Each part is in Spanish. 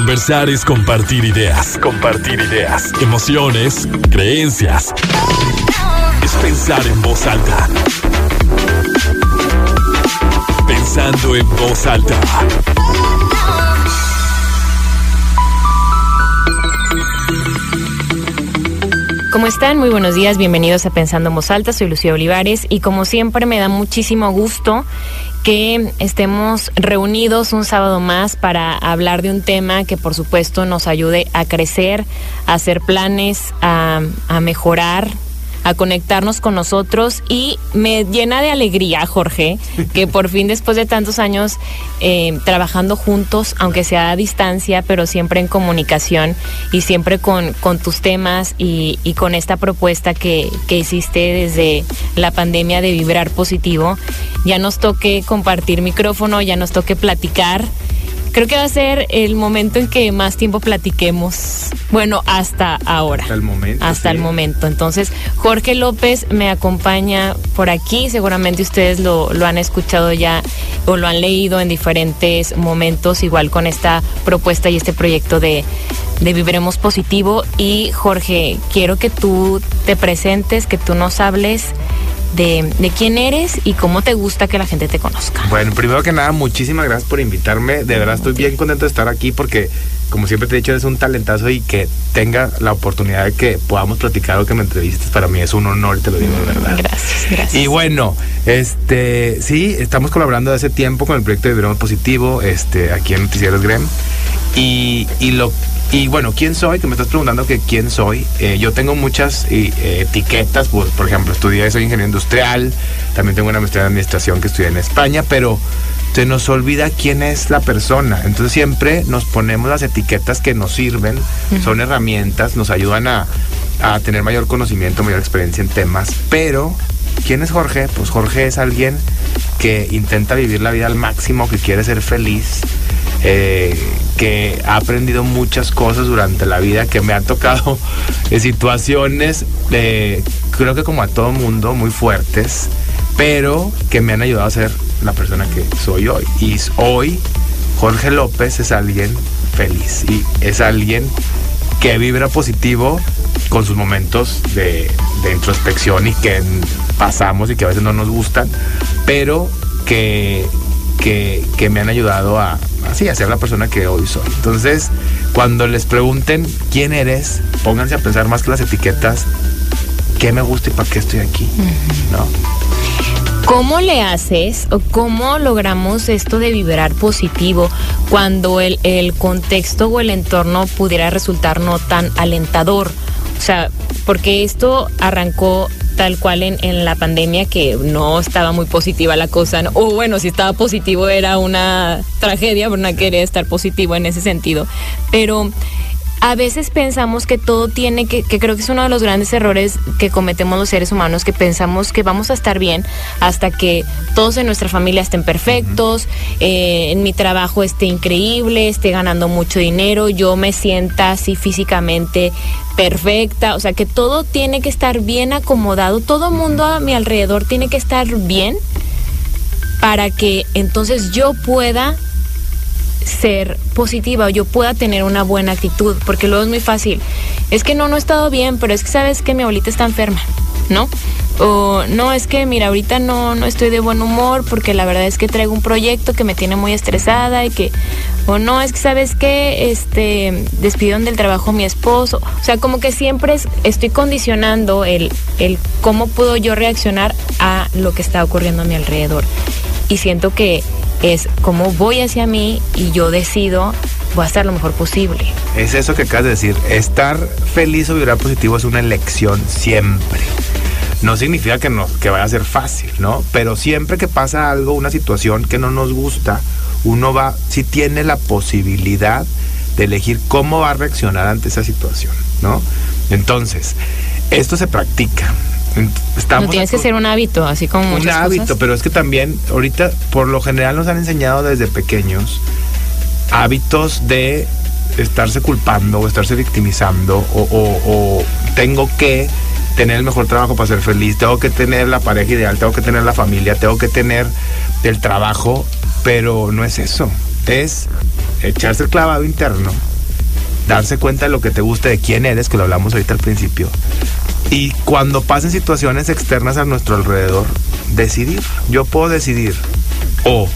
Conversar es compartir ideas, compartir ideas, emociones, creencias. Es pensar en voz alta. Pensando en voz alta. ¿Cómo están? Muy buenos días, bienvenidos a Pensando en Voz Alta, soy Lucía Olivares y como siempre me da muchísimo gusto que estemos reunidos un sábado más para hablar de un tema que por supuesto nos ayude a crecer, a hacer planes, a, a mejorar a conectarnos con nosotros y me llena de alegría, Jorge, que por fin después de tantos años eh, trabajando juntos, aunque sea a distancia, pero siempre en comunicación y siempre con, con tus temas y, y, con esta propuesta que, que hiciste desde la pandemia de vibrar positivo, ya nos toque compartir micrófono, ya nos toque platicar creo que va a ser el momento en que más tiempo platiquemos. Bueno, hasta ahora. Hasta el momento. Hasta sí. el momento. Entonces, Jorge López me acompaña por aquí. Seguramente ustedes lo, lo han escuchado ya o lo han leído en diferentes momentos, igual con esta propuesta y este proyecto de, de Viviremos Positivo. Y Jorge, quiero que tú te presentes, que tú nos hables de, de, quién eres y cómo te gusta que la gente te conozca. Bueno, primero que nada, muchísimas gracias por invitarme. De verdad estoy bien contento de estar aquí porque, como siempre te he dicho, eres un talentazo y que tenga la oportunidad de que podamos platicar o que me entrevistes. Para mí es un honor, te lo digo de verdad. Gracias, gracias. Y bueno, este, sí, estamos colaborando hace tiempo con el proyecto de Viviremos Positivo, este, aquí en Noticieros Grem. Y, y lo y bueno, ¿quién soy? Que me estás preguntando que quién soy. Eh, yo tengo muchas eh, etiquetas, pues, por ejemplo, estudié, soy ingeniero industrial, también tengo una maestría en administración que estudié en España, pero se nos olvida quién es la persona. Entonces siempre nos ponemos las etiquetas que nos sirven, uh -huh. son herramientas, nos ayudan a, a tener mayor conocimiento, mayor experiencia en temas, pero ¿quién es Jorge? Pues Jorge es alguien que intenta vivir la vida al máximo, que quiere ser feliz, eh, que ha aprendido muchas cosas durante la vida, que me ha tocado eh, situaciones, creo que como a todo mundo, muy fuertes, pero que me han ayudado a ser la persona que soy hoy. Y hoy Jorge López es alguien feliz y es alguien que vibra positivo con sus momentos de introspección y que pasamos y que a veces no nos gustan, pero que que, que, me han ayudado a, así, a ser la persona que hoy soy. Entonces, cuando les pregunten quién eres, pónganse a pensar más que las etiquetas, qué me gusta y para qué estoy aquí, uh -huh. ¿no? ¿Cómo le haces o cómo logramos esto de vibrar positivo cuando el, el contexto o el entorno pudiera resultar no tan alentador? O sea, porque esto arrancó tal cual en, en, la pandemia que no estaba muy positiva la cosa, ¿no? o bueno, si estaba positivo era una tragedia, pero no quería estar positivo en ese sentido. Pero a veces pensamos que todo tiene que, que creo que es uno de los grandes errores que cometemos los seres humanos, que pensamos que vamos a estar bien hasta que todos en nuestra familia estén perfectos, eh, en mi trabajo esté increíble, esté ganando mucho dinero, yo me sienta así físicamente perfecta, o sea que todo tiene que estar bien acomodado, todo mundo a mi alrededor tiene que estar bien para que entonces yo pueda ser positiva o yo pueda tener una buena actitud, porque luego es muy fácil. Es que no, no he estado bien, pero es que sabes que mi abuelita está enferma, ¿no? O no, es que mira, ahorita no, no estoy de buen humor porque la verdad es que traigo un proyecto que me tiene muy estresada y que, o no, es que sabes que este, despidieron del trabajo mi esposo. O sea, como que siempre es, estoy condicionando el, el cómo puedo yo reaccionar a lo que está ocurriendo a mi alrededor. Y siento que es como voy hacia mí y yo decido voy a estar lo mejor posible. Es eso que acabas de decir, estar feliz o vibrar positivo es una elección siempre. No significa que, no, que vaya a ser fácil, ¿no? Pero siempre que pasa algo, una situación que no nos gusta, uno va, si tiene la posibilidad de elegir cómo va a reaccionar ante esa situación, ¿no? Entonces, esto se practica. Estamos no tienes que ser un hábito, así como un hábito, cosas. pero es que también ahorita por lo general nos han enseñado desde pequeños hábitos de estarse culpando o estarse victimizando o, o, o, tengo que tener el mejor trabajo para ser feliz, tengo que tener la pareja ideal, tengo que tener la familia, tengo que tener el trabajo, pero no es eso, es echarse el clavado interno darse cuenta de lo que te gusta, de quién eres, que lo hablamos ahorita al principio. Y cuando pasen situaciones externas a nuestro alrededor, decidir. Yo puedo decidir o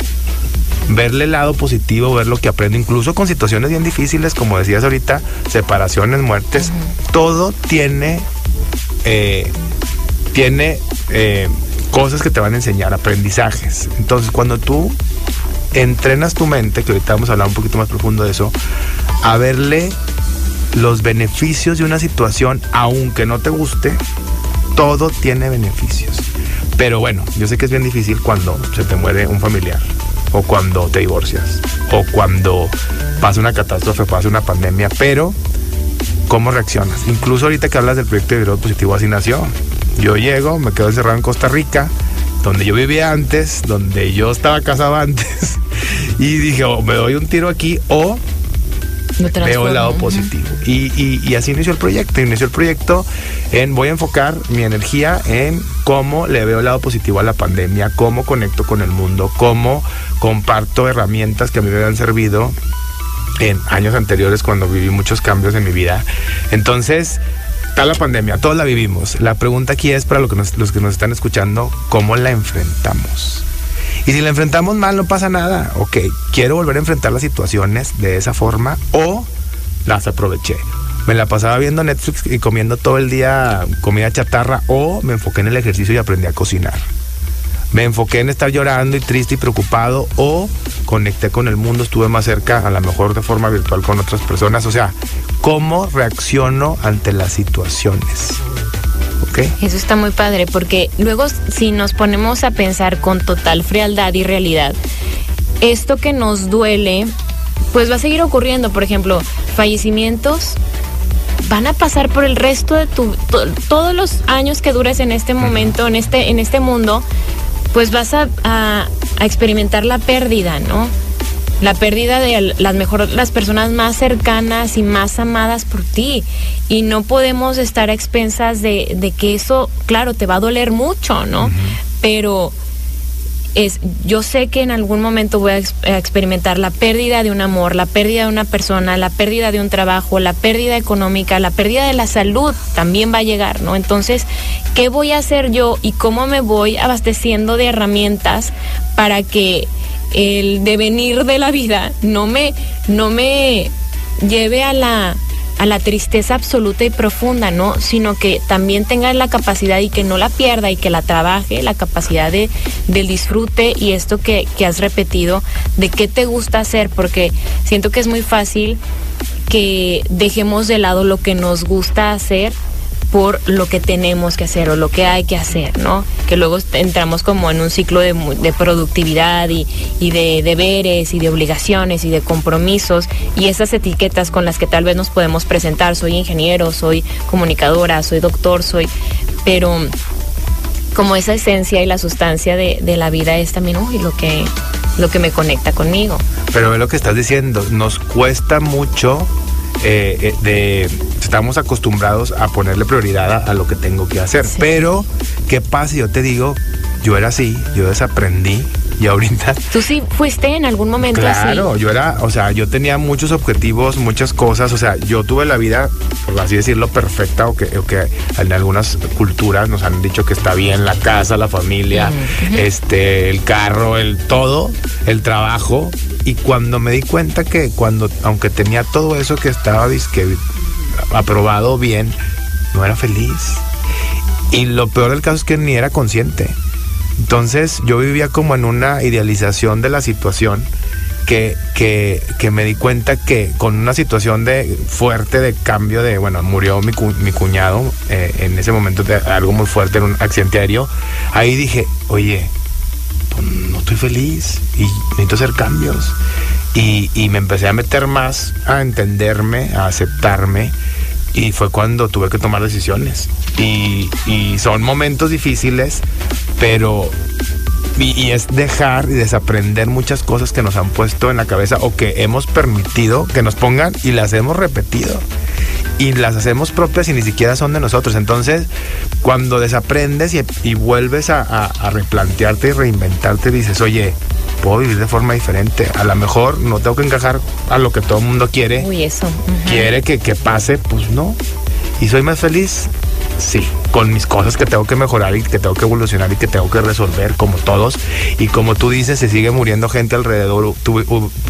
verle el lado positivo, ver lo que aprendo, incluso con situaciones bien difíciles, como decías ahorita, separaciones, muertes, todo tiene, eh, tiene eh, cosas que te van a enseñar, aprendizajes. Entonces, cuando tú entrenas tu mente, que ahorita vamos a hablar un poquito más profundo de eso, a verle los beneficios de una situación, aunque no te guste, todo tiene beneficios. Pero bueno, yo sé que es bien difícil cuando se te muere un familiar, o cuando te divorcias, o cuando pasa una catástrofe, pasa una pandemia, pero ¿cómo reaccionas? Incluso ahorita que hablas del proyecto de video positivo, así nació. Yo llego, me quedo encerrado en Costa Rica, donde yo vivía antes, donde yo estaba casado antes, y dije, o me doy un tiro aquí o veo el lado positivo. Y, así inició el proyecto. Inició el proyecto en voy a enfocar mi energía en cómo le veo el lado positivo a la pandemia, cómo conecto con el mundo, cómo comparto herramientas que a mí me han servido en años anteriores cuando viví muchos cambios en mi vida. Entonces, está la pandemia, todos la vivimos. La pregunta aquí es para los que nos están escuchando, ¿cómo la enfrentamos? Y si la enfrentamos mal, no pasa nada. Ok, quiero volver a enfrentar las situaciones de esa forma o las aproveché. Me la pasaba viendo Netflix y comiendo todo el día comida chatarra o me enfoqué en el ejercicio y aprendí a cocinar. Me enfoqué en estar llorando y triste y preocupado o conecté con el mundo, estuve más cerca, a lo mejor de forma virtual con otras personas. O sea, ¿cómo reacciono ante las situaciones? Eso está muy padre, porque luego si nos ponemos a pensar con total frialdad y realidad, esto que nos duele, pues va a seguir ocurriendo. Por ejemplo, fallecimientos van a pasar por el resto de tu todos los años que dures en este momento, en este, en este mundo, pues vas a experimentar la pérdida, ¿no? La pérdida de las mejor las personas más cercanas y más amadas por ti. Y no podemos estar a expensas de, que eso claro te va a doler mucho no pero es yo sé que en algún momento voy a, experimentar la pérdida de un amor la pérdida de una persona la pérdida de un trabajo la pérdida económica la pérdida de la salud también va a llegar no entonces qué voy a hacer yo y cómo me voy abasteciendo de herramientas para que el devenir de la vida no me, no me lleve a la, a la tristeza absoluta y profunda, ¿no? Sino que también tenga la capacidad y que no la pierda y que la trabaje, la capacidad de, del disfrute y esto que, que has repetido, de qué te gusta hacer, porque siento que es muy fácil que dejemos de lado lo que nos gusta hacer por lo que tenemos que hacer o lo que hay que hacer, ¿no? Que luego entramos como en un ciclo de, productividad y, de deberes y de obligaciones y de compromisos y esas etiquetas con las que tal vez nos podemos presentar, soy ingeniero, soy comunicadora, soy doctor, soy, pero como esa esencia y la sustancia de, la vida es también uy, lo que lo que me conecta conmigo. Pero es lo que estás diciendo, nos cuesta mucho eh, eh, de estamos acostumbrados a ponerle prioridad a, lo que tengo que hacer. Pero, ¿qué pasa? Yo te digo, yo era así, yo desaprendí y ahorita. ¿Tú sí fuiste en algún momento claro, yo era, o sea, yo tenía muchos objetivos, muchas cosas, o sea, yo tuve la vida, por así decirlo, perfecta, o que, que en algunas culturas nos han dicho que está bien la casa, la familia, este, el carro, el todo, el trabajo. Y cuando me di cuenta que cuando, aunque tenía todo eso que estaba disque aprobado bien, no era feliz. Y lo peor del caso es que ni era consciente. Entonces yo vivía como en una idealización de la situación que, que, que, me di cuenta que con una situación de fuerte de cambio de, bueno, murió mi, mi cuñado eh, en ese momento de algo muy fuerte en un accidente aéreo, ahí dije, oye, pues no estoy feliz y necesito hacer cambios. Y, y me empecé a meter más a entenderme, a aceptarme y fue cuando tuve que tomar decisiones. Y, son momentos difíciles, pero y, es dejar y desaprender muchas cosas que nos han puesto en la cabeza o que hemos permitido que nos pongan y las hemos repetido. Y las hacemos propias y ni siquiera son de nosotros. Entonces, cuando desaprendes y, vuelves a, replantearte y reinventarte, dices, oye, puedo vivir de forma diferente. A lo mejor no tengo que encajar a lo que todo el mundo quiere. Uy, eso. Quiere que, que pase, pues no. Y soy más feliz sí, con mis cosas que tengo que mejorar y que tengo que evolucionar y que tengo que resolver como todos. Y como tú dices, se sigue muriendo gente alrededor,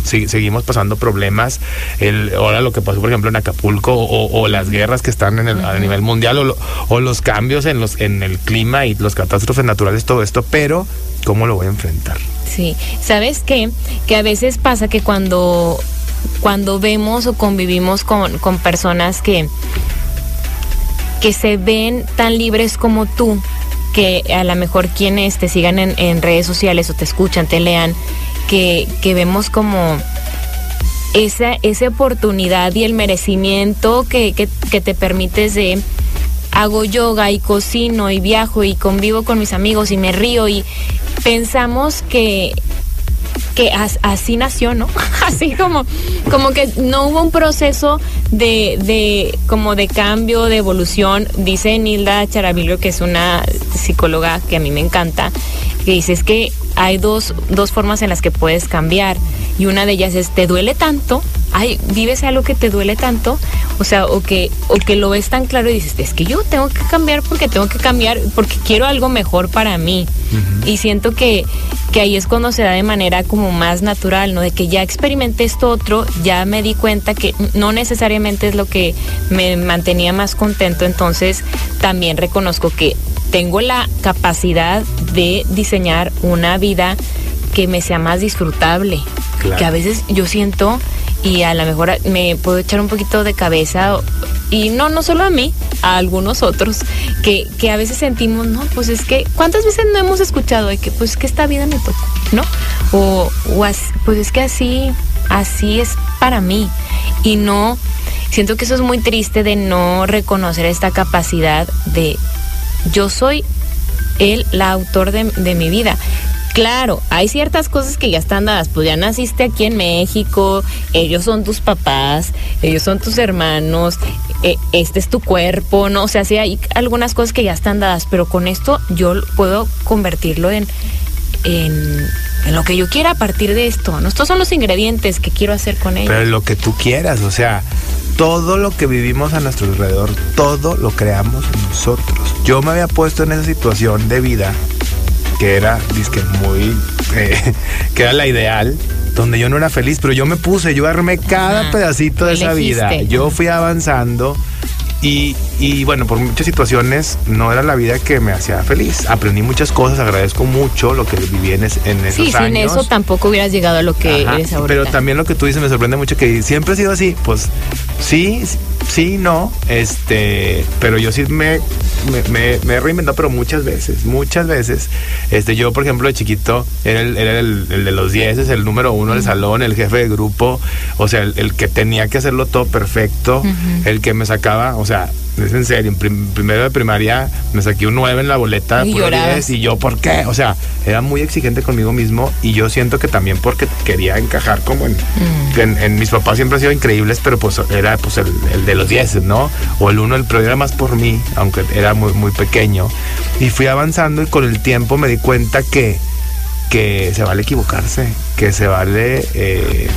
seguimos pasando problemas. El, ahora lo que pasó, por ejemplo, en Acapulco o, las guerras que están en el, a nivel mundial o, los cambios en, los, en el clima y los catástrofes naturales, todo esto, pero ¿cómo lo voy a enfrentar? Sí, ¿sabes qué? Que a veces pasa que cuando, cuando vemos o convivimos con, con personas que que se ven tan libres como tú, que a lo mejor quienes te sigan en, redes sociales o te escuchan, te lean, que, vemos como esa, esa oportunidad y el merecimiento que, que te permites de hago yoga y cocino y viajo y convivo con mis amigos y me río y pensamos que que así nació, ¿no? así como, como que no hubo un proceso de, de, como de cambio, de evolución. Dice Nilda Charavillo, que es una psicóloga que a mí me encanta, que dice es que hay dos, dos formas en las que puedes cambiar. Y una de ellas es, ¿te duele tanto? Ay, vives algo que te duele tanto, o sea, o que, o que lo ves tan claro y dices, es que yo tengo que cambiar porque tengo que cambiar, porque quiero algo mejor para mí. Y siento que, que ahí es cuando se da de manera como más natural, ¿no? De que ya experimenté esto otro, ya me di cuenta que no necesariamente es lo que me mantenía más contento, entonces también reconozco que tengo la capacidad de diseñar una vida que me sea más disfrutable. Que a veces yo siento y a lo mejor me puedo echar un poquito de cabeza y no, no solo a mí, a algunos otros, que, que a veces sentimos, no, pues es que, ¿cuántas veces no hemos escuchado de que pues que esta vida me tocó, ¿no? O, o pues es que así, así es para mí. Y no, siento que eso es muy triste de no reconocer esta capacidad de yo soy el, la autor de, de mi vida. Claro, hay ciertas cosas que ya están dadas, pues ya naciste aquí en México, ellos son tus papás, ellos son tus hermanos, e, este es tu cuerpo, ¿no? O sea, sí hay algunas cosas que ya están dadas, pero con esto yo puedo convertirlo en, en, lo que yo quiera a partir de esto, ¿no? Estos son los ingredientes que quiero hacer con ellos. Pero lo que tú quieras, o sea, todo lo que vivimos a nuestro alrededor, todo lo creamos nosotros. Yo me había puesto en esa situación de vida que era, disque muy, eh, que era la ideal, donde yo no era feliz, pero yo me puse, yo armé cada pedacito de esa vida. Yo fui avanzando y, y, bueno, por muchas situaciones no era la vida que me hacía feliz. Aprendí muchas cosas, agradezco mucho lo que viví en, esos años. Sí, sin eso tampoco hubieras llegado a lo que eres ahora. Pero también lo que tú dices me sorprende mucho que siempre ha sido así. Pues sí, sí, no, este, pero yo sí me, me, he reinventado, pero muchas veces, muchas veces. Este, yo, por ejemplo, de chiquito era el, era el, de los 10, el número uno del salón, el jefe de grupo, o sea, el, que tenía que hacerlo todo perfecto, el que me sacaba, o sea, es en serio, en primero de primaria me saqué un 9 en la boleta y, 10, y yo, ¿por qué? O sea, era muy exigente conmigo mismo y yo siento que también porque quería encajar como en, mm. en, mis papás siempre han sido increíbles, pero pues era pues el, de los 10, ¿no? O el uno, el pero era más por mí, aunque era muy, muy pequeño. Y fui avanzando y con el tiempo me di cuenta que, que se vale equivocarse, que se vale... Eh,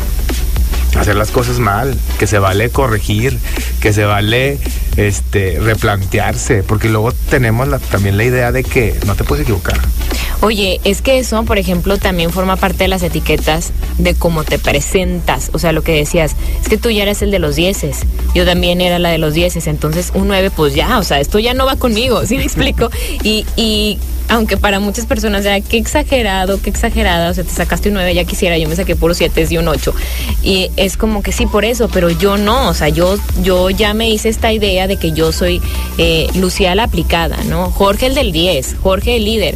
hacer las cosas mal, que se vale corregir, que se vale este replantearse, porque luego tenemos también la idea de que no te puedes equivocar. Oye, es que eso, por ejemplo, también forma parte de las etiquetas de cómo te presentas. O sea, lo que decías, es que tú ya eres el de los dieces. Yo también era la de los dieces. Entonces, un nueve, pues ya, o sea, esto ya no va conmigo, ¿sí me explico? Y, y aunque para muchas personas era qué exagerado, qué exagerada, o sea, te sacaste un 9, ya quisiera, yo me saqué por 7 y un 8. Y es como que sí, por eso, pero yo no, o sea, yo, yo ya me hice esta idea de que yo soy eh, Lucía la aplicada, ¿no? Jorge el del 10, Jorge el líder.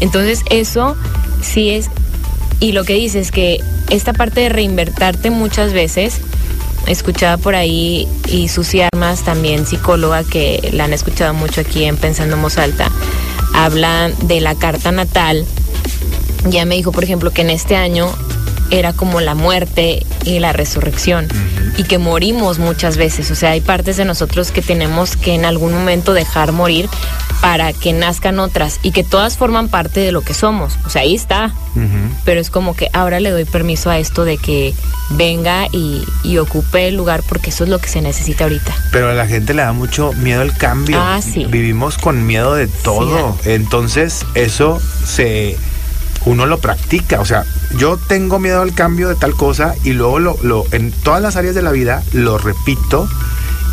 Entonces eso sí es, y lo que dice es que esta parte de reinvertarte muchas veces, escuchaba por ahí y Susi Armas, también psicóloga, que la han escuchado mucho aquí en Pensando en Alta, habla de la carta natal. Ya me dijo, por ejemplo, que en este año era como la muerte y la resurrección y que morimos muchas veces. O sea, hay partes de nosotros que tenemos que en algún momento dejar morir para que nazcan otras y que todas forman parte de lo que somos. O sea, ahí está. Pero es como que ahora le doy permiso a esto de que venga y, ocupe el lugar porque eso es lo que se necesita ahorita. Pero a la gente le da mucho miedo al cambio. Ah, sí. Vivimos con miedo de todo. Entonces, eso se uno lo practica. O sea, yo tengo miedo al cambio de tal cosa y luego lo, lo en todas las áreas de la vida lo repito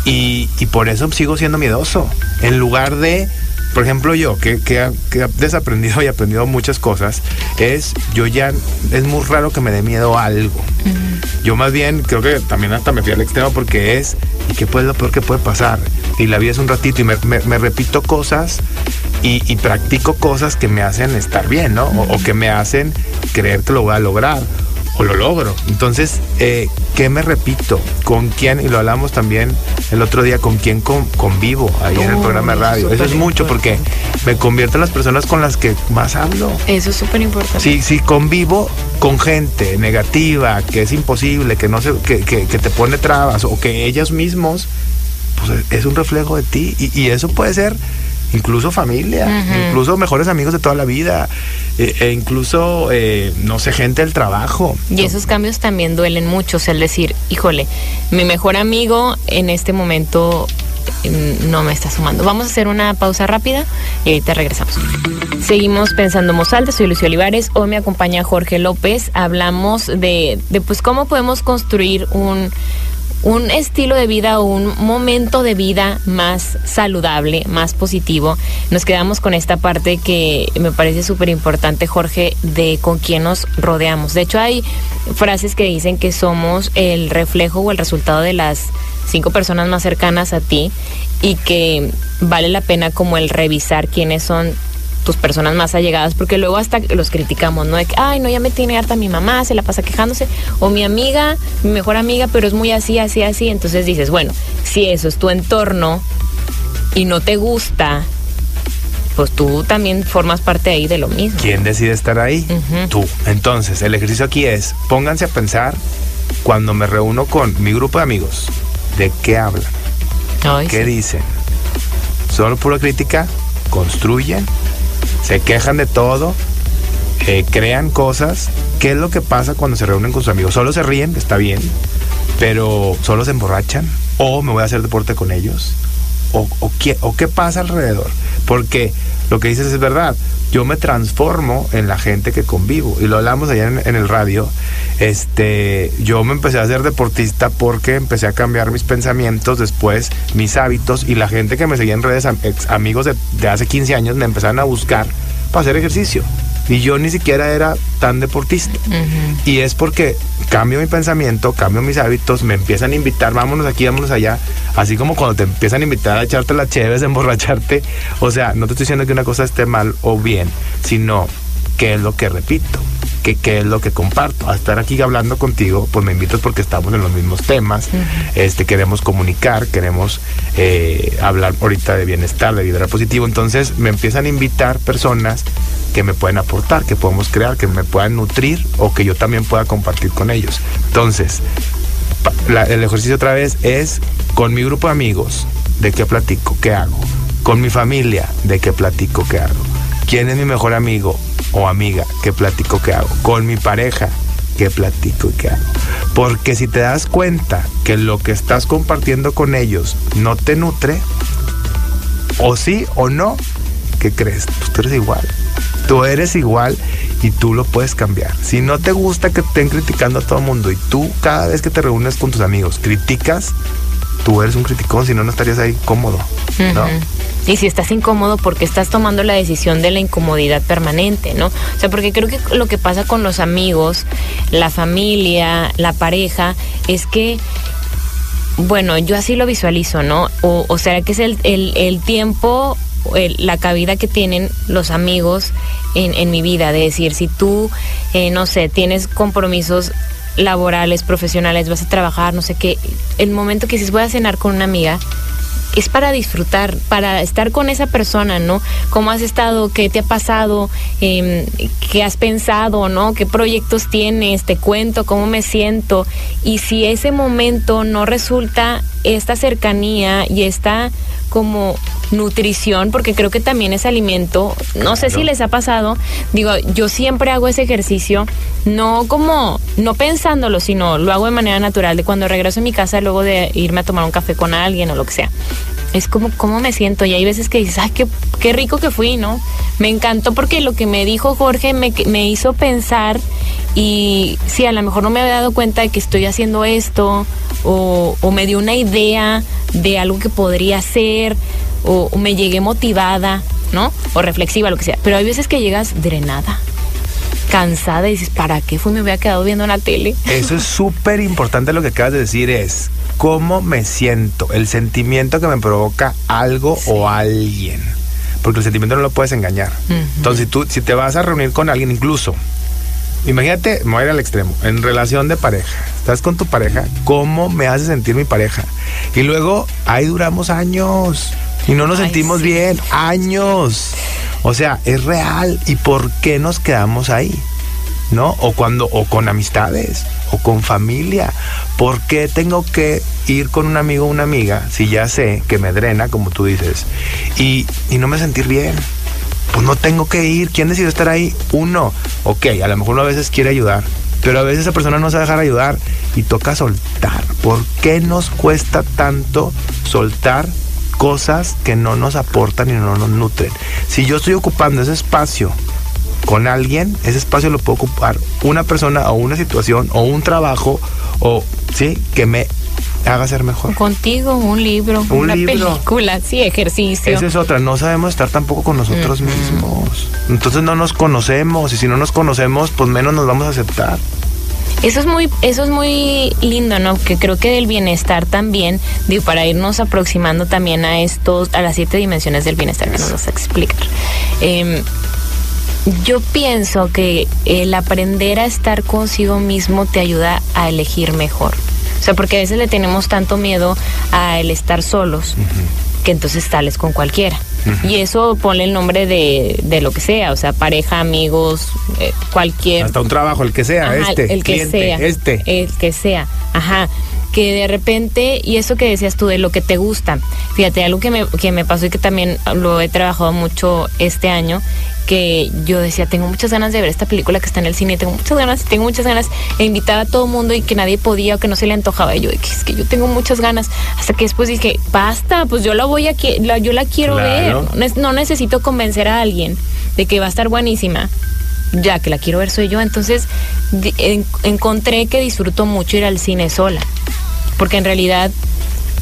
y, y por eso sigo siendo miedoso. En lugar de por ejemplo, yo, que, que, he desaprendido y aprendido muchas cosas, es yo ya, es muy raro que me dé miedo a algo. Yo más bien creo que también hasta me fui al extremo porque es, ¿y qué puede lo peor que puede pasar? Y la vida es un ratito y me, me repito cosas y, practico cosas que me hacen estar bien, ¿no? O, que me hacen creer que lo voy a lograr o lo logro. Entonces, eh, ¿qué me repito? ¿Con quién? Y lo hablamos también el otro día, ¿con quién convivo ahí en el programa de radio? Eso es mucho porque me convierto en las personas con las que más hablo. Eso es súper importante. Sí, sí, convivo con gente negativa, que es imposible, que no se, que, que, te pone trabas o que ellos mismos, pues es un reflejo de ti. y, y eso puede ser incluso familia, incluso mejores amigos de toda la vida, eh, e incluso, eh, no sé, gente del trabajo. Y esos cambios también duelen mucho, o sea, el decir, híjole, mi mejor amigo en este momento mm, no me está sumando. Vamos a hacer una pausa rápida y ahorita regresamos. Seguimos pensando en soy Lucio Olivares, hoy me acompaña Jorge López, hablamos de, de pues cómo podemos construir un un estilo de vida o un momento de vida más saludable, más positivo. Nos quedamos con esta parte que me parece súper importante, Jorge, de con quién nos rodeamos. De hecho, hay frases que dicen que somos el reflejo o el resultado de las cinco personas más cercanas a ti y que vale la pena como el revisar quiénes son tus personas más allegadas, porque luego hasta los criticamos, ¿no? De que, ay, no, ya me tiene harta mi mamá, se la pasa quejándose, o mi amiga, mi mejor amiga, pero es muy así, así, así. Entonces dices, bueno, si eso es tu entorno y no te gusta, pues tú también formas parte ahí de lo mismo. ¿Quién decide estar ahí? Tú. Entonces, el ejercicio aquí es, pónganse a pensar cuando me reúno con mi grupo de amigos, ¿de qué hablan? ¿Qué dicen? ¿Solo pura crítica? ¿Construyen? Se quejan de todo, crean cosas. ¿Qué es lo que pasa cuando se reúnen con sus amigos? Solo se ríen, está bien, pero solo se emborrachan. O me voy a hacer deporte con ellos. O, o, qué, o qué pasa alrededor. Porque lo que dices es verdad. Yo me transformo en la gente que convivo. Y lo hablamos allá en, en, el radio. Este, yo me empecé a hacer deportista porque empecé a cambiar mis pensamientos, después mis hábitos. Y la gente que me seguía en redes, amigos de, de hace 15 años, me empezaron a buscar para hacer ejercicio. Y yo ni siquiera era tan deportista. Y es porque cambio mi pensamiento, cambio mis hábitos, me empiezan a invitar, vámonos aquí, vámonos allá. Así como cuando te empiezan a invitar a echarte la chévere, a emborracharte. O sea, no te estoy diciendo que una cosa esté mal o bien, sino que es lo que repito que, es lo que comparto. A estar aquí hablando contigo, pues me invitas porque estamos en los mismos temas, este, queremos comunicar, queremos eh, hablar ahorita de bienestar, de vida positivo. Entonces me empiezan a invitar personas que me pueden aportar, que podemos crear, que me puedan nutrir o que yo también pueda compartir con ellos. Entonces, el ejercicio otra vez es con mi grupo de amigos, ¿de qué platico? ¿Qué hago? Con mi familia, ¿de qué platico? ¿Qué hago? ¿Quién es mi mejor amigo o amiga? ¿Qué platico? ¿Qué hago? Con mi pareja, ¿qué platico y qué hago? Porque si te das cuenta que lo que estás compartiendo con ellos no te nutre, o sí o no, ¿qué crees? Pues tú eres igual. Tú eres igual y tú lo puedes cambiar. Si no te gusta que estén criticando a todo el mundo y tú cada vez que te reúnes con tus amigos criticas, tú eres un criticón, si no, no estarías ahí cómodo, ¿no? Y si estás incómodo, porque estás tomando la decisión de la incomodidad permanente, ¿no? O sea, porque creo que lo que pasa con los amigos, la familia, la pareja, es que bueno, yo así lo visualizo, ¿no? O, o sea, que es el, el, el tiempo la cabida que tienen los amigos en, en mi vida, de decir, si tú, eh, no sé, tienes compromisos laborales, profesionales, vas a trabajar, no sé qué, el momento que dices voy a cenar con una amiga, es para disfrutar, para estar con esa persona, ¿no? ¿Cómo has estado? ¿Qué te ha pasado? Em, ¿Qué has pensado? ¿No? ¿Qué proyectos tienes? Te cuento cómo me siento. Y si ese momento no resulta esta cercanía y esta como nutrición, porque creo que también es alimento. No sé si les ha pasado. Digo, yo siempre hago ese ejercicio, no como, no pensándolo, sino lo hago de manera natural, de cuando regreso a mi casa luego de irme a tomar un café con alguien o lo que sea es como cómo me siento y hay veces que dices, ay, qué, qué rico que fui, ¿no? Me encantó porque lo que me dijo Jorge me, me hizo pensar y sí, a lo mejor no me había dado cuenta de que estoy haciendo esto o, o me dio una idea de algo que podría ser o, o me llegué motivada, ¿no? O reflexiva, lo que sea. Pero hay veces que llegas drenada cansada y dices, ¿para qué fui? Me había quedado viendo la tele. Eso es súper importante lo que acabas de decir es cómo me siento, el sentimiento que me provoca algo o alguien. Porque el sentimiento no lo puedes engañar. Entonces, si tú, si te vas a reunir con alguien, incluso, imagínate, me voy a ir al extremo, en relación de pareja, estás con tu pareja, ¿cómo me hace sentir mi pareja? Y luego, ahí duramos años y no nos sentimos bien, años. O sea, es real. ¿Y por qué nos quedamos ahí? ¿No? O cuando, o con amistades, o con familia. ¿Por qué tengo que ir con un amigo o una amiga si ya sé que me drena, como tú dices, y, y no me sentir bien? Pues no tengo que ir. ¿Quién decidió estar ahí? Uno. Ok, a lo mejor uno a veces quiere ayudar, pero a veces esa persona no se va a dejar ayudar y toca soltar. ¿Por qué nos cuesta tanto soltar cosas que no nos aportan y no nos nutren. Si yo estoy ocupando ese espacio con alguien, ese espacio lo puedo ocupar una persona o una situación o un trabajo o sí que me haga ser mejor. Contigo, un libro, Un una libro. película, sí, ejercicio. Esa es otra, no sabemos estar tampoco con nosotros mismos. Entonces no nos conocemos y si no nos conocemos, pues menos nos vamos a aceptar. Eso es muy, eso es muy lindo, ¿no? Que creo que del bienestar también, digo, para irnos aproximando también a estos, a las siete dimensiones del bienestar que nos vas a explicar. Em, yo pienso que el aprender a estar consigo mismo te ayuda a elegir mejor. O sea, porque a veces le tenemos tanto miedo a el estar solos, que entonces sales con cualquiera. Y eso ponle el nombre de, de lo que sea, o sea, pareja, amigos, eh, cualquier Hasta un trabajo, el que sea, Ajá, este, el que cliente, sea, este. el que sea, ajá, que de repente y eso que decías tú de lo que te gusta, fíjate algo que me que me pasó y que también lo he trabajado mucho este año, que yo decía tengo muchas ganas de ver esta película que está en el cine, tengo muchas ganas, tengo muchas ganas, e invitaba a todo el mundo y que nadie podía o que no se le antojaba y yo es que yo tengo muchas ganas, hasta que después dije basta, pues yo la voy a la- yo la quiero Claro. ver, no necesito convencer a alguien de que va a estar buenísima ya que la quiero ver soy yo, entonces encontré que disfruto mucho ir al cine sola, porque en realidad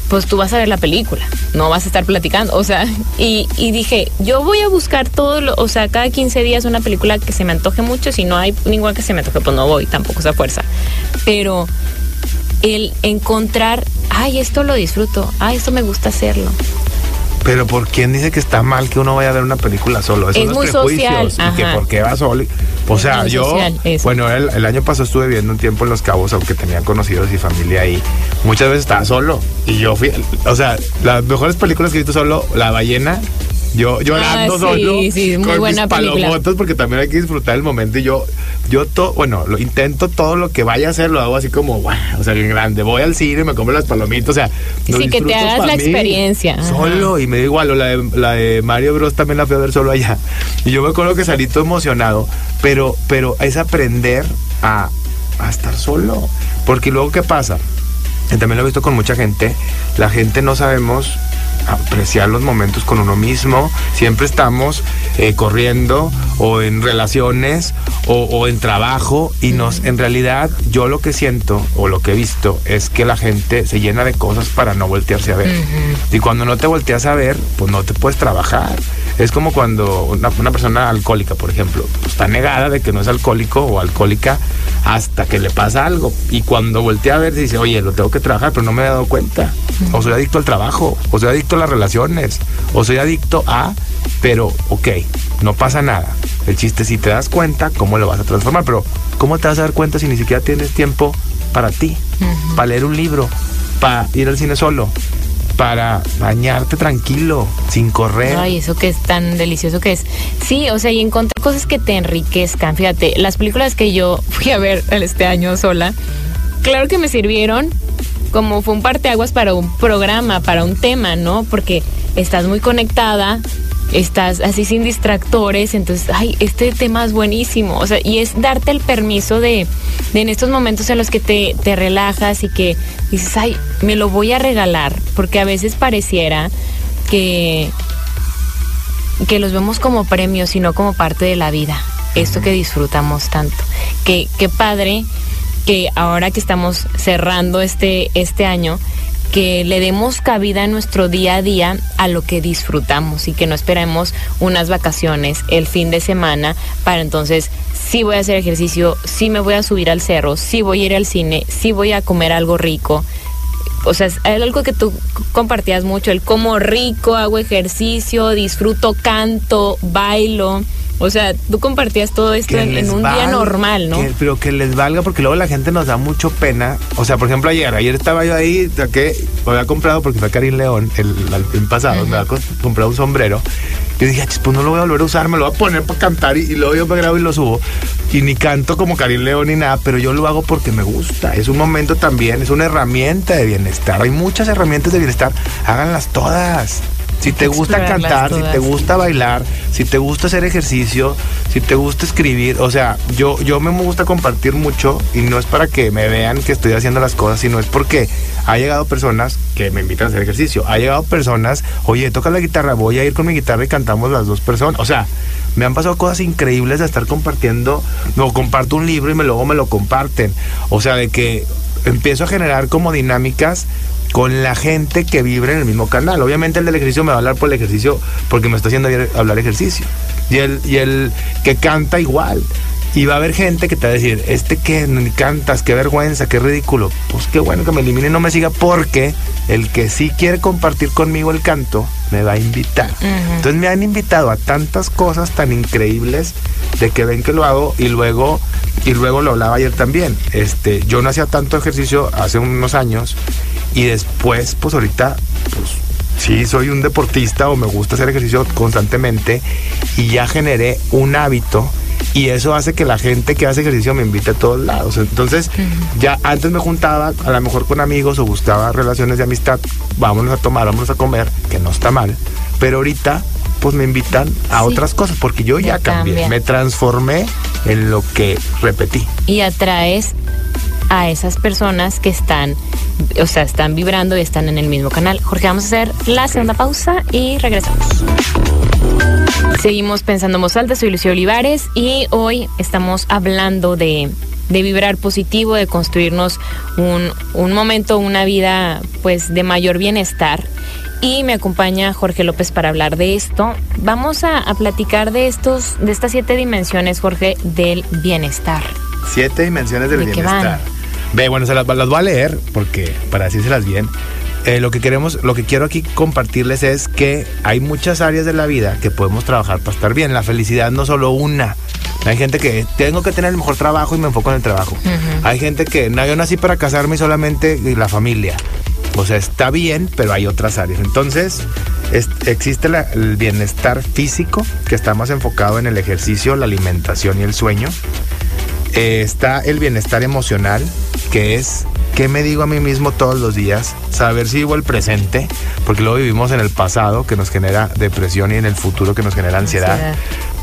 pues tú vas a ver la película, no vas a estar platicando, o sea, y, y dije, yo voy a buscar todo, lo, o sea, cada 15 días una película que se me antoje mucho, si no hay ninguna que se me antoje, pues no voy, tampoco esa fuerza, pero el encontrar, ay, esto lo disfruto, ay, esto me gusta hacerlo. Pero ¿por quién dice que está mal que uno vaya a ver una película solo? Esos Es son muy social, Y que ajá. por qué va solo. O Es sea, yo, social, eso. bueno, el, el año pasado estuve viviendo un tiempo en Los Cabos, aunque tenía conocidos y familia ahí. Muchas veces estaba solo. Y yo fui, o sea, las mejores películas que he visto solo, La Ballena. Yo llorando Ah, sí, solo sí, muy con buena mis palomotas porque también hay que disfrutar el momento y yo yo to, bueno, lo intento todo lo que vaya a hacer lo hago así como, "Guau", o sea, en grande, voy al cine, me compro las palomitas, o sea, lo Sí, que te hagas la mí, experiencia, ajá. Solo y me da igual, o la de, la de Mario Bros también la fui a ver solo allá. Y yo me acuerdo que salí todo emocionado, pero, pero es aprender a, a estar solo. Porque luego, ¿qué pasa? También lo he visto con mucha gente, la gente no sabemos apreciar los momentos con uno mismo, siempre estamos eh, corriendo o en relaciones o, o en trabajo y nos, en realidad yo lo que siento o lo que he visto es que la gente se llena de cosas para no voltearse a ver. Y cuando no te volteas a ver, pues no te puedes trabajar. Es como cuando una, una persona alcohólica, por ejemplo, pues, está negada de que no es alcohólico o alcohólica hasta que le pasa algo. Y cuando voltea a ver, dice, oye, lo tengo que trabajar, pero no me he dado cuenta. O soy adicto al trabajo, o soy adicto a las relaciones, o soy adicto a, pero, ok, no pasa nada. El chiste, si te das cuenta, ¿cómo lo vas a transformar? Pero, ¿cómo te vas a dar cuenta si ni siquiera tienes tiempo para ti? Para leer un libro, para ir al cine solo, para bañarte tranquilo, sin correr. Ay, eso que es tan delicioso que es. Sí, o sea, y encontrar cosas que te enriquezcan. Fíjate, las películas que yo fui a ver este año sola, claro que me sirvieron como fue un parteaguas para un programa, para un tema, ¿no? Porque estás muy conectada, estás así sin distractores, entonces, ay, este tema es buenísimo, o sea, y es darte el permiso de, de en estos momentos en los que te, te relajas y que dices, ay, me lo voy a regalar, porque a veces pareciera que, que los vemos como premios y no como parte de la vida, esto que disfrutamos tanto, que, qué padre que ahora que estamos cerrando este, este año, que le demos cabida en nuestro día a día a lo que disfrutamos y que no esperemos unas vacaciones el fin de semana para entonces sí voy a hacer ejercicio, sí me voy a subir al cerro, sí voy a ir al cine, sí voy a comer algo rico. O sea, es algo que tú compartías mucho, el como rico, hago ejercicio, disfruto, canto, bailo. O sea, tú compartías todo esto en, un día normal, ¿no? pero que les valga porque luego la gente nos da mucho pena. O sea, por ejemplo, ayer, ayer estaba yo ahí, que lo había comprado porque fue Karim León el, el, pasado, me había comprado un sombrero. Yo dije, pues no lo voy a volver a usar, me lo voy a poner para cantar y, luego yo me grabo y lo subo. Y ni canto como Karim León ni nada, pero yo lo hago porque me gusta. Es un momento también, es una herramienta de bienestar. Hay muchas herramientas de bienestar, háganlas todas. Si te gusta cantar, si te gusta bailar, si te gusta hacer ejercicio, si te gusta escribir, o sea, yo, yo me gusta compartir mucho y no es para que me vean que estoy haciendo las cosas, sino es porque ha llegado personas que me invitan a hacer ejercicio, ha llegado personas, oye, toca la guitarra, voy a ir con mi guitarra y cantamos las dos personas, o sea, me han pasado cosas increíbles de estar compartiendo, no, comparto un libro y me, luego me lo comparten, o sea, de que empiezo a generar como dinámicas con la gente que vibra en el mismo canal. Obviamente el del ejercicio me va a hablar por el ejercicio porque me está haciendo hablar ejercicio. Y el, y el que canta igual. Y va a haber gente que te va a decir, este que ni cantas, qué vergüenza, qué ridículo. Pues qué bueno que me elimine y no me siga porque el que sí quiere compartir conmigo el canto me va a invitar. Entonces me han invitado a tantas cosas tan increíbles de que ven que lo hago y luego y luego lo hablaba ayer también. Este, yo no hacía tanto ejercicio hace unos años y después, pues ahorita, pues sí, soy un deportista o me gusta hacer ejercicio constantemente y ya generé un hábito y eso hace que la gente que hace ejercicio me invite a todos lados. Entonces, ya antes me juntaba a lo mejor con amigos o buscaba relaciones de amistad, vámonos a tomar, vámonos a comer, que no está mal, pero ahorita pues me invitan a otras cosas porque yo ya cambié, me transformé en lo que repetí. Y atraes a esas personas que están, o sea, están vibrando y están en el mismo canal. Jorge, vamos a hacer la segunda pausa y regresamos. Seguimos pensando en voz alta, soy Lucía Olivares y hoy estamos hablando de, de vibrar positivo, de construirnos un, un momento, una vida pues de mayor bienestar y me acompaña Jorge López para hablar de esto. Vamos a, a, platicar de estos, de estas siete dimensiones, Jorge, del bienestar. Siete dimensiones del bienestar. Ve, bueno, se las, las, voy a leer porque para decírselas bien. Eh, lo que queremos, lo que quiero aquí compartirles es que hay muchas áreas de la vida que podemos trabajar para estar bien. La felicidad no solo una. Hay gente que tengo que tener el mejor trabajo y me enfoco en el trabajo. Hay gente que no, yo nací para casarme solamente la familia. O sea, está bien, pero hay otras áreas. Entonces, existe el bienestar físico, que está más enfocado en el ejercicio, la alimentación y el sueño. Eh, está el bienestar emocional, que es qué me digo a mí mismo todos los días, saber si vivo el presente, porque luego vivimos en el pasado que nos genera depresión y en el futuro que nos genera ansiedad.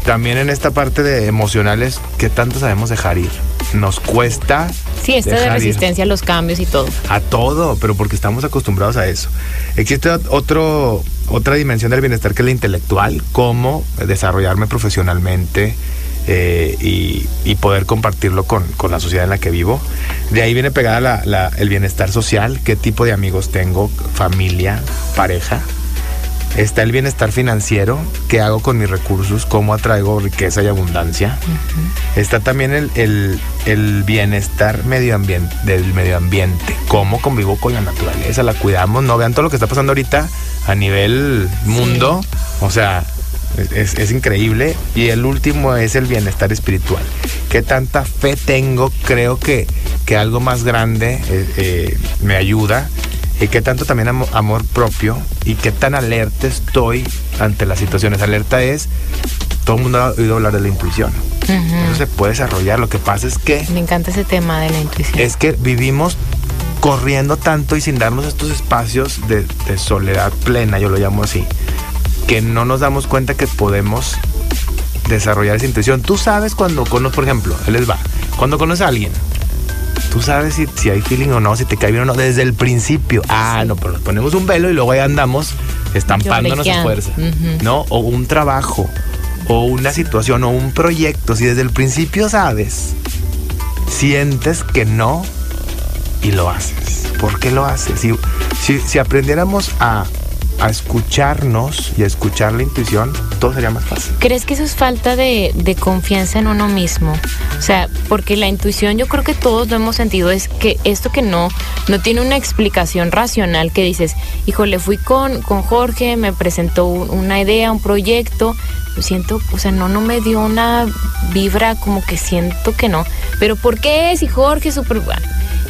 También en esta parte de emocionales, ¿qué tanto sabemos dejar ir? Nos cuesta. Sí, esto de resistencia a los cambios y todo. A todo, pero porque estamos acostumbrados a eso. Existe otro, otra dimensión del bienestar que es la intelectual, cómo desarrollarme profesionalmente, eh, y, poder compartirlo con, la sociedad en la que vivo. De ahí viene pegada el bienestar social, qué tipo de amigos tengo, familia, pareja. Está el bienestar financiero, qué hago con mis recursos, cómo atraigo riqueza y abundancia. Está también el, bienestar medio ambiente, del medio ambiente, cómo convivo con la naturaleza, la cuidamos, no vean todo lo que está pasando ahorita a nivel mundo, o sea, es, increíble. Y el último es el bienestar espiritual. ¿Qué tanta fe tengo? Creo que, que algo más grande eh, eh, me ayuda. y qué tanto también amo- amor propio y qué tan alerta estoy ante las situaciones. Alerta es, todo el mundo ha oído hablar de la intuición. Eso se puede desarrollar. Lo que pasa es que Me encanta ese tema de la intuición. es que vivimos corriendo tanto y sin darnos estos espacios de, de soledad plena, yo lo llamo así, que no nos damos cuenta que podemos desarrollar esa intuición. Tú sabes cuando conoces, por ejemplo, él les va, cuando conoces a alguien, tú sabes si, si hay feeling o no, si te cae bien o no, desde el principio. Ah, no, pero nos ponemos un velo y luego ahí andamos estampándonos a fuerza. ¿no? O un trabajo, o una situación, o un proyecto. Si desde el principio sabes, sientes que no y lo haces. ¿Por qué lo haces? Si, si, si aprendiéramos a, a escucharnos y a escuchar la intuición, todo sería más fácil. ¿Crees que eso es falta de, de confianza en uno mismo? O sea, porque la intuición yo creo que todos lo hemos sentido, es que esto que no, no tiene una explicación racional que dices, híjole, fui con, con Jorge, me presentó un- una idea, un proyecto, siento, o sea, no, no me dio una vibra como que siento que no. Pero ¿por qué si Jorge es súper...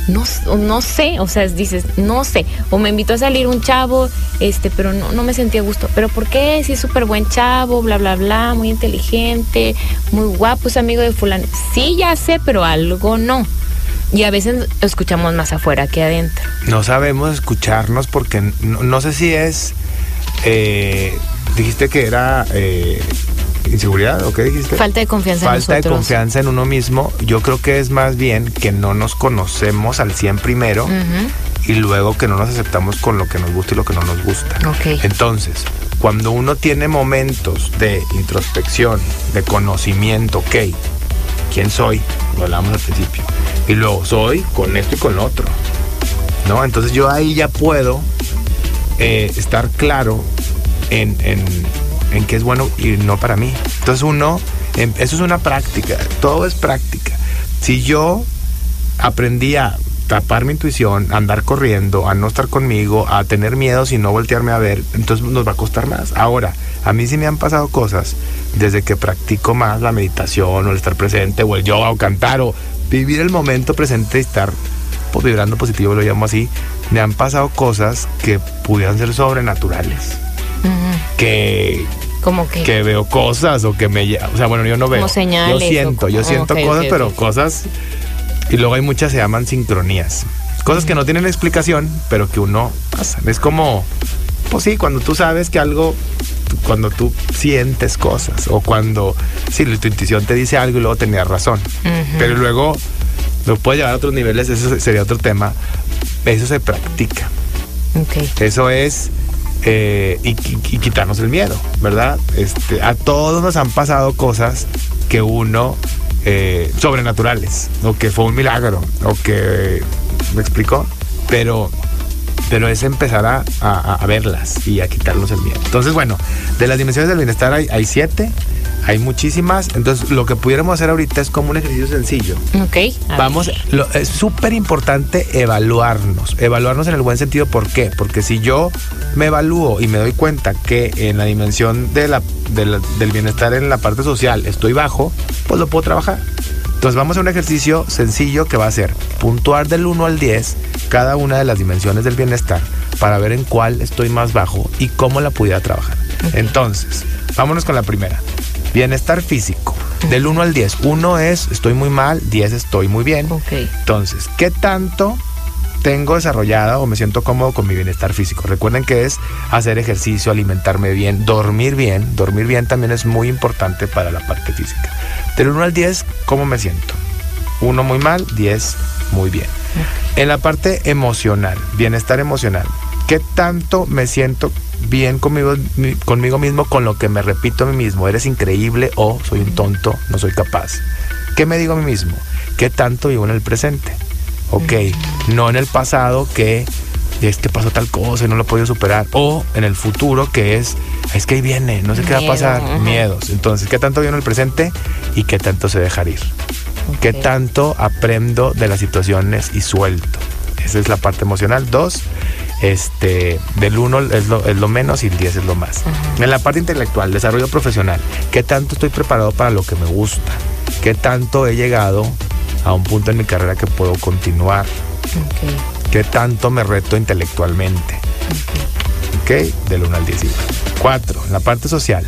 No, no sé, o sea, dices, no sé, o me invitó a salir un chavo, este, pero no, no me sentía gusto. Pero ¿por qué? Si es súper buen chavo, bla, bla, bla, muy inteligente, muy guapo, es amigo de fulano. Sí, ya sé, pero algo no. Y a veces escuchamos más afuera que adentro. No sabemos escucharnos porque no, no sé si es... eh, dijiste que era eh, inseguridad o qué dijiste? Falta de confianza en Falta de nosotros. confianza en uno mismo. Yo creo que es más bien que no nos conocemos al 100 primero y luego que no nos aceptamos con lo que nos gusta y lo que no nos gusta. Ok. Entonces, cuando uno tiene momentos de introspección, de conocimiento, ok, ¿quién soy? Lo hablamos al principio. Y luego, soy con esto y con lo otro. ¿No? Entonces yo ahí ya puedo eh, estar claro en, en, en qué es bueno y no para mí. Entonces uno, em, eso es una práctica, todo es práctica. Si yo aprendí a tapar mi intuición, a andar corriendo, a no estar conmigo, a tener miedo y no voltearme a ver, entonces nos va a costar más. Ahora, a mí sí me han pasado cosas desde que practico más la meditación o el estar presente o el yoga o cantar o vivir el momento presente y estar pues, vibrando positivo, lo llamo así, me han pasado cosas que pudieran ser sobrenaturales. Que, Como que... que veo cosas o que me... O sea, bueno, yo no veo. Como señales Yo siento, yo como- siento ok, cosas, ok, pero ok. cosas... Y luego hay muchas se llaman sincronías. Cosas que no tienen explicación, pero que uno pasa. Es como, pues sí, cuando tú sabes que algo, cuando tú sientes cosas, o cuando, sí, tu intuición te dice algo y luego tenías razón. Pero luego lo puede llevar a otros niveles, eso sería otro tema. Eso se practica. Eso es eh, y, quitarnos el miedo, ¿verdad? Este, a todos nos han pasado cosas que uno eh, sobrenaturales, o que fue un milagro, o que me explicó, pero pero es empezar a, a- a verlas y a quitarnos el miedo. Entonces, bueno, de las dimensiones del bienestar hay, hay siete, hay muchísimas. Entonces, lo que pudiéramos hacer ahorita es como un ejercicio sencillo. Ok. Vamos, lo- es súper importante evaluarnos, evaluarnos en el buen sentido. ¿Por qué? Porque si yo me evalúo y me doy cuenta que en la dimensión de la- de la- del bienestar en la parte social estoy bajo, pues lo puedo trabajar. Entonces vamos a un ejercicio sencillo que va a ser puntuar del 1 al 10 cada una de las dimensiones del bienestar para ver en cuál estoy más bajo y cómo la pudiera trabajar. Entonces, vámonos con la primera. Bienestar físico. Del 1 al 10. 1 es estoy muy mal, 10 estoy muy bien. Ok. Entonces, ¿qué tanto tengo desarrollada o me siento cómodo con mi bienestar físico? Recuerden que es hacer ejercicio, alimentarme bien, dormir bien. Dormir bien también es muy importante para la parte física. Del 1 al 10, ¿cómo me siento? 1 muy mal, 10 muy bien. En la parte emocional, bienestar emocional, ¿qué tanto me siento bien conmigo, mi- conmigo mismo con lo que me repito a mí mismo? ¿Eres increíble o soy un tonto, no soy capaz? ¿Qué me digo a mí mismo? ¿Qué tanto vivo en el presente? Ok, no en el pasado que es que pasó tal cosa y no lo he podido superar. O en el futuro que es, es que ahí viene, no sé qué va a pasar, ajá. miedos. Entonces, ¿qué tanto vivo en el presente y qué tanto sé dejar ir? ¿Qué Ok. tanto aprendo de las situaciones y suelto? Esa es la parte emocional. Dos, este, del uno es lo, es lo menos y el 10 es lo más. En la parte intelectual, desarrollo profesional, ¿qué tanto estoy preparado para lo que me gusta? ¿Qué tanto he llegado a un punto en mi carrera que puedo continuar? Ok. ¿Qué tanto me reto intelectualmente? Ok, del 1 al 10 igual. 4. En la parte social.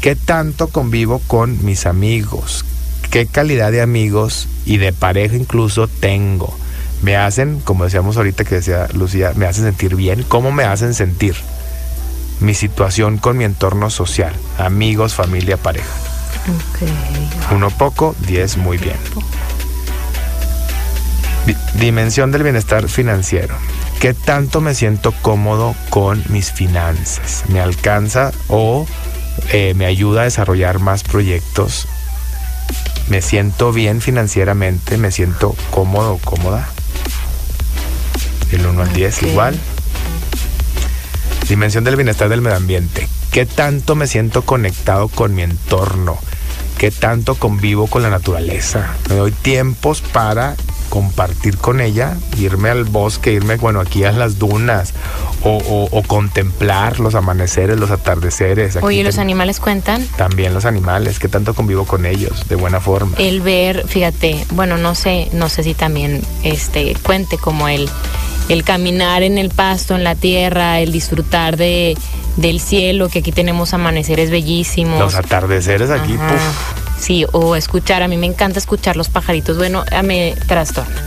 ¿Qué tanto convivo con mis amigos? ¿Qué calidad de amigos y de pareja incluso tengo? Me hacen, como decíamos ahorita que decía Lucía, me hacen sentir bien. ¿Cómo me hacen sentir? Mi situación con mi entorno social. Amigos, familia, pareja. Ok. Uno poco, 10 muy bien. Di- dimensión del bienestar financiero. ¿Qué tanto me siento cómodo con mis finanzas? ¿Me alcanza o eh, me ayuda a desarrollar más proyectos? ¿Me siento bien financieramente? ¿Me siento cómodo o cómoda? El 1 al 10 Ok. igual. Dimensión del bienestar del medio ambiente. ¿Qué tanto me siento conectado con mi entorno? ¿Qué tanto convivo con la naturaleza? Me doy tiempos para compartir con ella, irme al bosque, irme, bueno, aquí a las dunas, o, o- o contemplar los amaneceres, los atardeceres. Aquí Oye, ¿los animales cuentan? También los animales, ¿qué tanto convivo con ellos de buena forma? El ver, fíjate, bueno, no sé, no sé si también este cuente como el, el caminar en el pasto, en la tierra, el disfrutar de, del cielo, que aquí tenemos amaneceres bellísimos. Los atardeceres aquí, Ajá. puf, Sí, o escuchar, a mí me encanta escuchar los pajaritos, bueno, a me trastorna.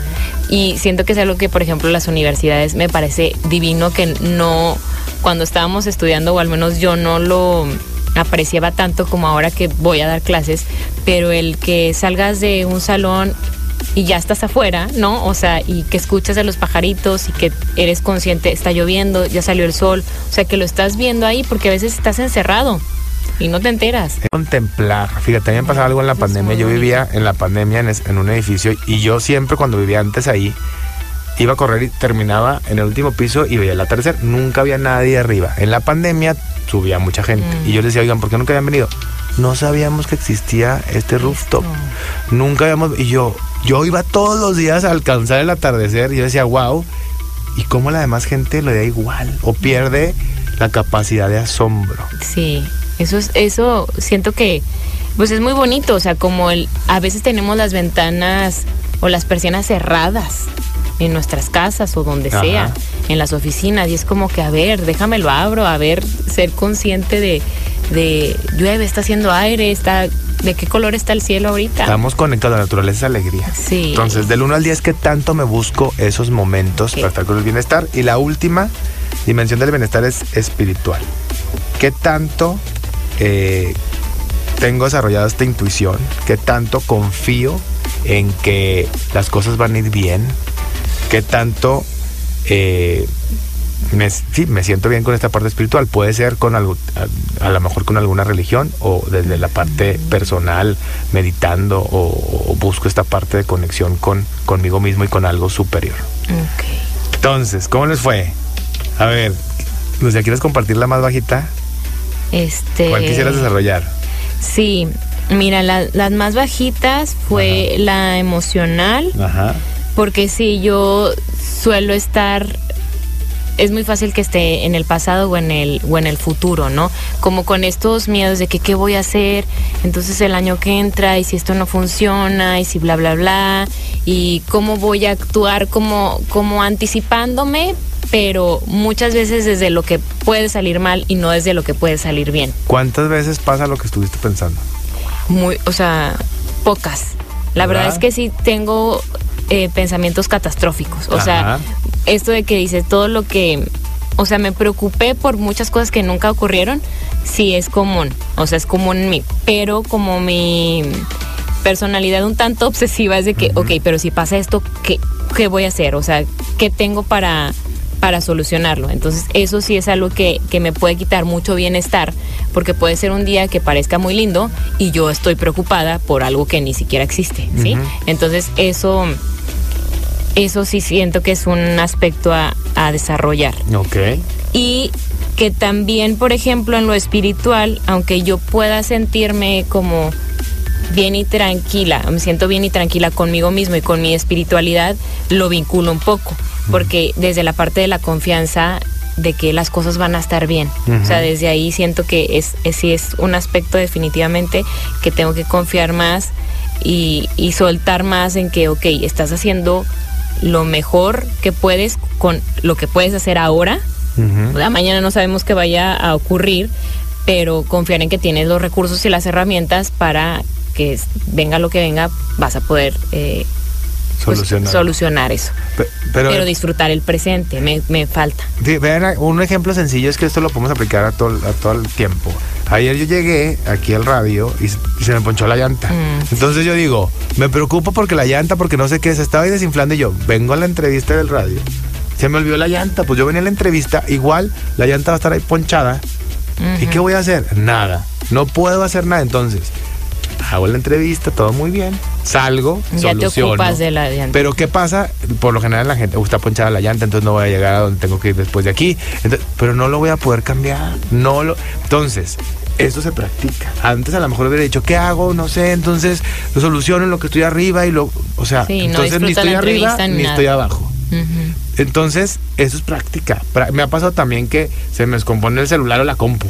Y siento que es algo que, por ejemplo, las universidades me parece divino que no, cuando estábamos estudiando, o al menos yo no lo apreciaba tanto como ahora que voy a dar clases, pero el que salgas de un salón y ya estás afuera, ¿no? O sea, y que escuchas a los pajaritos y que eres consciente, está lloviendo, ya salió el sol, o sea, que lo estás viendo ahí porque a veces estás encerrado y no te enteras. contemplar. Fíjate, a mí me pasaba algo en la pandemia. Yo vivía en la pandemia en, es- en un edificio y yo siempre cuando vivía antes ahí iba a correr y terminaba en el último piso y veía el atardecer. Nunca había nadie arriba. En la pandemia subía mucha gente Mm. y yo les decía, oigan, ¿por qué nunca habían venido? No sabíamos que existía este rooftop. Nunca habíamos... Y yo, yo iba todos los días a alcanzar el atardecer y yo decía, wow. ¿Y cómo la demás gente lo da igual? O pierde la capacidad de asombro. Sí, eso es, eso siento que pues es muy bonito, o sea, como el a veces tenemos las ventanas o las persianas cerradas en nuestras casas o donde Ajá. sea, en las oficinas y es como que a ver, déjame lo abro, a ver, ser consciente de de llueve, está haciendo aire, está de qué color está el cielo ahorita. Estamos conectados a la naturaleza, es alegría. Sí. Entonces, del 1 al 10, ¿qué tanto me busco esos momentos para estar con el bienestar? Y la última dimensión del bienestar es espiritual. ¿Qué tanto eh, tengo desarrollada esta intuición? ¿Qué tanto confío en que las cosas van a ir bien? ¿Qué tanto eh, me, sí, me siento bien con esta parte espiritual? Puede ser con algo, a, a lo mejor con alguna religión o desde la parte personal, meditando o, o busco esta parte de conexión con conmigo mismo y con algo superior. Entonces, ¿cómo les fue? A ver, Lucía, ¿quieres compartir la más bajita? Este ¿Cuál quisieras desarrollar? Sí, mira, la- las más bajitas fue la emocional. Ajá. Porque si yo suelo estar es muy fácil que esté en el pasado o en el o en el futuro, ¿no? Como con estos miedos de que qué voy a hacer, entonces el año que entra y si esto no funciona y si bla bla bla y cómo voy a actuar como como anticipándome, pero muchas veces desde lo que puede salir mal y no desde lo que puede salir bien. ¿Cuántas veces pasa lo que estuviste pensando? Muy, o sea, pocas. La verdad ¿Verdad? es que sí tengo eh, pensamientos catastróficos. O sea, esto de que dices todo lo que, o sea, me preocupé por muchas cosas que nunca ocurrieron, sí es común. O sea, es común en mí. Pero como mi personalidad un tanto obsesiva es de que, ok, pero si pasa esto, ¿qué, qué voy a hacer? O sea, ¿qué tengo para para solucionarlo. Entonces eso sí es algo que, que me puede quitar mucho bienestar, porque puede ser un día que parezca muy lindo y yo estoy preocupada por algo que ni siquiera existe, ¿sí? Entonces eso, eso sí siento que es un aspecto a, a desarrollar. Ok. Y que también, por ejemplo, en lo espiritual, aunque yo pueda sentirme como bien y tranquila, me siento bien y tranquila conmigo mismo y con mi espiritualidad, lo vinculo un poco, porque desde la parte de la confianza de que las cosas van a estar bien. O sea, desde ahí siento que es, es, sí es un aspecto definitivamente que tengo que confiar más y, y soltar más en que, ok, estás haciendo lo mejor que puedes con lo que puedes hacer ahora. mañana no sabemos qué vaya a ocurrir, pero confiar en que tienes los recursos y las herramientas para que venga lo que venga, vas a poder eh, pues, solucionar. eso. Pero, disfrutar el presente, me, falta. vean, un ejemplo sencillo es que esto lo podemos aplicar a todo, a todo el tiempo. Ayer yo llegué aquí al radio y, se me ponchó la llanta. Mm. Entonces yo digo, me preocupo porque la llanta, porque no sé qué, se estaba ahí desinflando y yo vengo a la entrevista del radio. Se me olvidó la llanta, pues yo venía a la entrevista, igual la llanta va a estar ahí ponchada. ¿Y qué voy a hacer? Nada. No puedo hacer nada entonces hago la entrevista, todo muy bien, salgo, ya te ocupas de la llanta. Pero ¿qué pasa? Por lo general la gente gusta ponchada la llanta, entonces no voy a llegar a donde tengo que ir después de aquí, pero no lo voy a poder cambiar, no lo... Entonces, esto se practica. Antes a lo mejor hubiera dicho, ¿qué hago? No sé, entonces lo soluciono en lo que estoy arriba y lo... O sea, entonces ni estoy arriba ni, estoy abajo. Entonces, eso es práctica. Me ha pasado también que se me descompone el celular o la compu.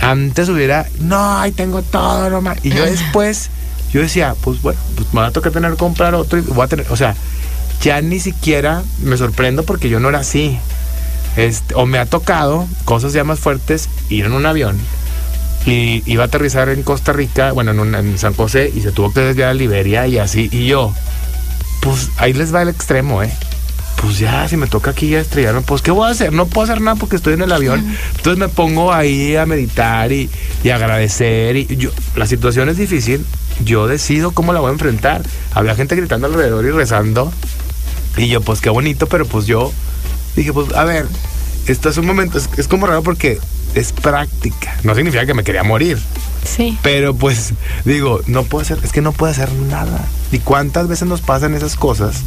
Antes hubiera, no, ahí tengo todo, nomás. Y yo después, yo decía, pues bueno, pues me va a tocar tener que comprar otro y voy a tener, o sea, ya ni siquiera me sorprendo porque yo no era así. Este, o me ha tocado cosas ya más fuertes, ir en un avión y iba a aterrizar en Costa Rica, bueno, en, en San José, y se tuvo que desviar a Liberia y así. Y yo, pues ahí les va el extremo, ¿eh? Pues ya, si me toca aquí ya estrellarme, pues ¿qué voy a hacer? No puedo hacer nada porque estoy en el avión. Entonces me pongo ahí a meditar y, agradecer. Y yo, la situación es difícil, yo decido cómo la voy a enfrentar. Había gente gritando alrededor y rezando. Y yo, pues qué bonito, pero pues yo dije, pues a ver, esto es un momento, es, como raro porque es práctica. No significa que me quería morir. Sí. Pero pues digo, no puedo hacer, es que no puedo hacer nada. ¿Y cuántas veces nos pasan esas cosas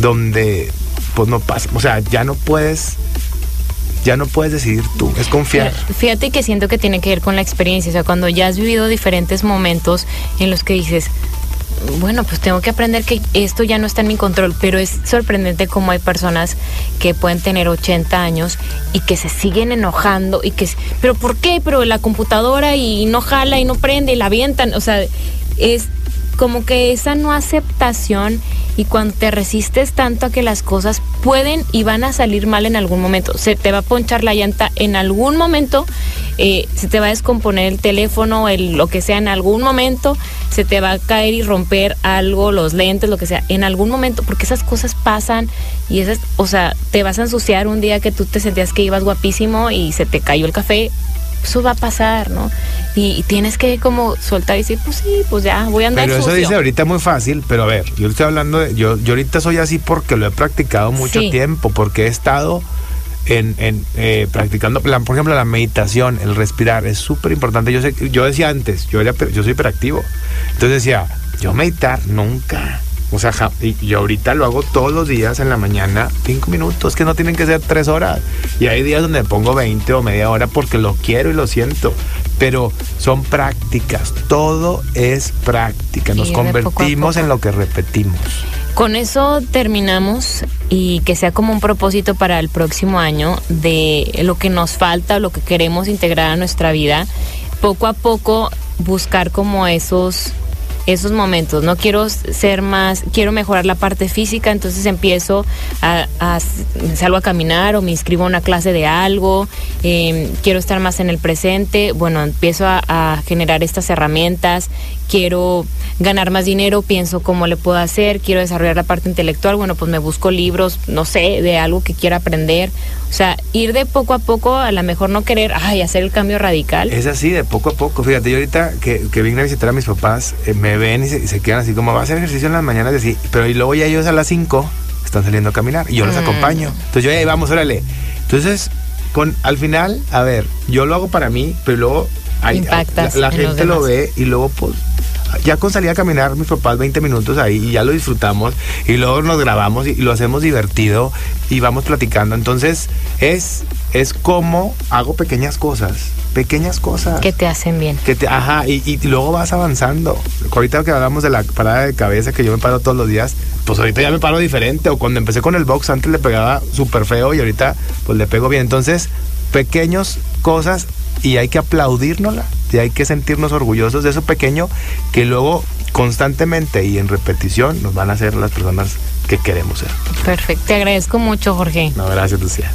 donde pues no pasa. O sea, ya no puedes ya no puedes decidir tú, es confiar. Fíjate que siento que tiene que ver con la experiencia, o sea, cuando ya has vivido diferentes momentos en los que dices, bueno, pues tengo que aprender que esto ya no está en mi control, pero es sorprendente cómo hay personas que pueden tener 80 años y que se siguen enojando y que, pero ¿por qué? Pero la computadora y no jala y no prende y la avientan, o sea, es como que esa no aceptación y cuando te resistes tanto a que las cosas pueden y van a salir mal en algún momento, se te va a ponchar la llanta en algún momento, eh, se te va a descomponer el teléfono, el, lo que sea en algún momento, se te va a caer y romper algo, los lentes, lo que sea, en algún momento, porque esas cosas pasan y esas, o sea, te vas a ensuciar un día que tú te sentías que ibas guapísimo y se te cayó el café, eso va a pasar, ¿no? Y, tienes que como soltar y decir, pues sí, pues ya, voy a andar Pero eso dice ahorita muy fácil, pero a ver, yo estoy hablando de, yo, yo ahorita soy así porque lo he practicado mucho tiempo, porque he estado en, en eh, practicando, por ejemplo, la meditación, el respirar, es súper importante. Yo sé, yo decía antes, yo, era, yo soy hiperactivo, entonces decía, yo meditar nunca. O sea, y yo ahorita lo hago todos los días en la mañana, cinco minutos, que no tienen que ser tres horas. Y hay días donde pongo 20 o media hora porque lo quiero y lo siento. Pero son prácticas, todo es práctica. Nos convertimos en lo que repetimos. Con eso terminamos y que sea como un propósito para el próximo año de lo que nos falta, lo que queremos integrar a nuestra vida. Poco a poco buscar como esos esos momentos. No quiero ser más, quiero mejorar la parte física, entonces empiezo a, salgo a caminar o me inscribo a una clase de algo, em, quiero estar más en el presente, bueno, empiezo a, a, generar estas herramientas, quiero ganar más dinero, pienso cómo le puedo hacer, quiero desarrollar la parte intelectual, bueno, pues me busco libros, no sé, de algo que quiera aprender. O sea, ir de poco a poco, a lo mejor no querer, ay, hacer el cambio radical. Es así, de poco a poco. Fíjate, yo ahorita que, que vine a visitar a mis papás, eh, me ven y se, quedan así como, va a hacer ejercicio en las mañanas, así, pero y luego ya ellos a las 5 están saliendo a caminar y yo los mm. acompaño. Entonces yo, hey, vamos, órale. Entonces, con, al final, a ver, yo lo hago para mí, pero luego Impactas la, gente lo ve y luego pues ya con salir a caminar mis papás 20 minutos ahí y ya lo disfrutamos y luego nos grabamos y, lo hacemos divertido y vamos platicando. Entonces es, es como hago pequeñas cosas, pequeñas cosas. Que te hacen bien. Que te, ajá, y, y, luego vas avanzando. Ahorita que hablamos de la parada de cabeza que yo me paro todos los días, pues ahorita ya me paro diferente. O cuando empecé con el box antes le pegaba súper feo y ahorita pues le pego bien. Entonces, pequeñas cosas y hay que aplaudírnosla y hay que sentirnos orgullosos de eso pequeño que luego constantemente y en repetición nos van a hacer las personas que queremos ser. Perfecto. Te agradezco mucho, Jorge. No, gracias, Lucía.